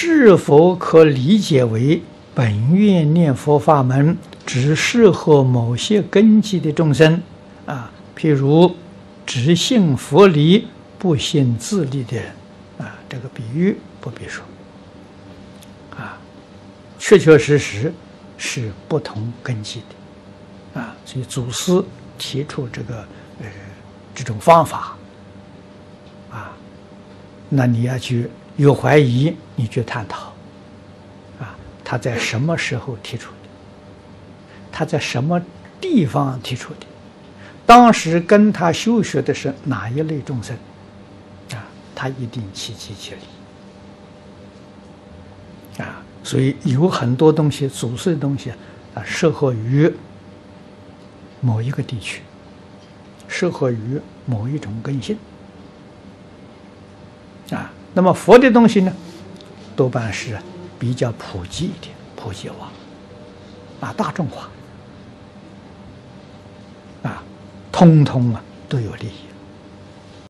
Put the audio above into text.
是否可理解为本愿念佛法门只适合某些根基的众生？啊？譬如只信佛理不信自利的啊，这个比喻不必说。啊，确确实实是不同根基的。啊，所以祖师提出这个呃这种方法。啊，那你要去有怀疑，你去探讨啊，他在什么时候提出的？他在什么地方提出的？当时跟他修学的是哪一类众生？啊，他一定契机切理啊，所以有很多东西，祖师的东西啊，适合于某一个地区，适合于某一种根性啊。那么佛的东西呢，多半是比较普及一点，普及化啊，大众化。啊通通啊都有利益。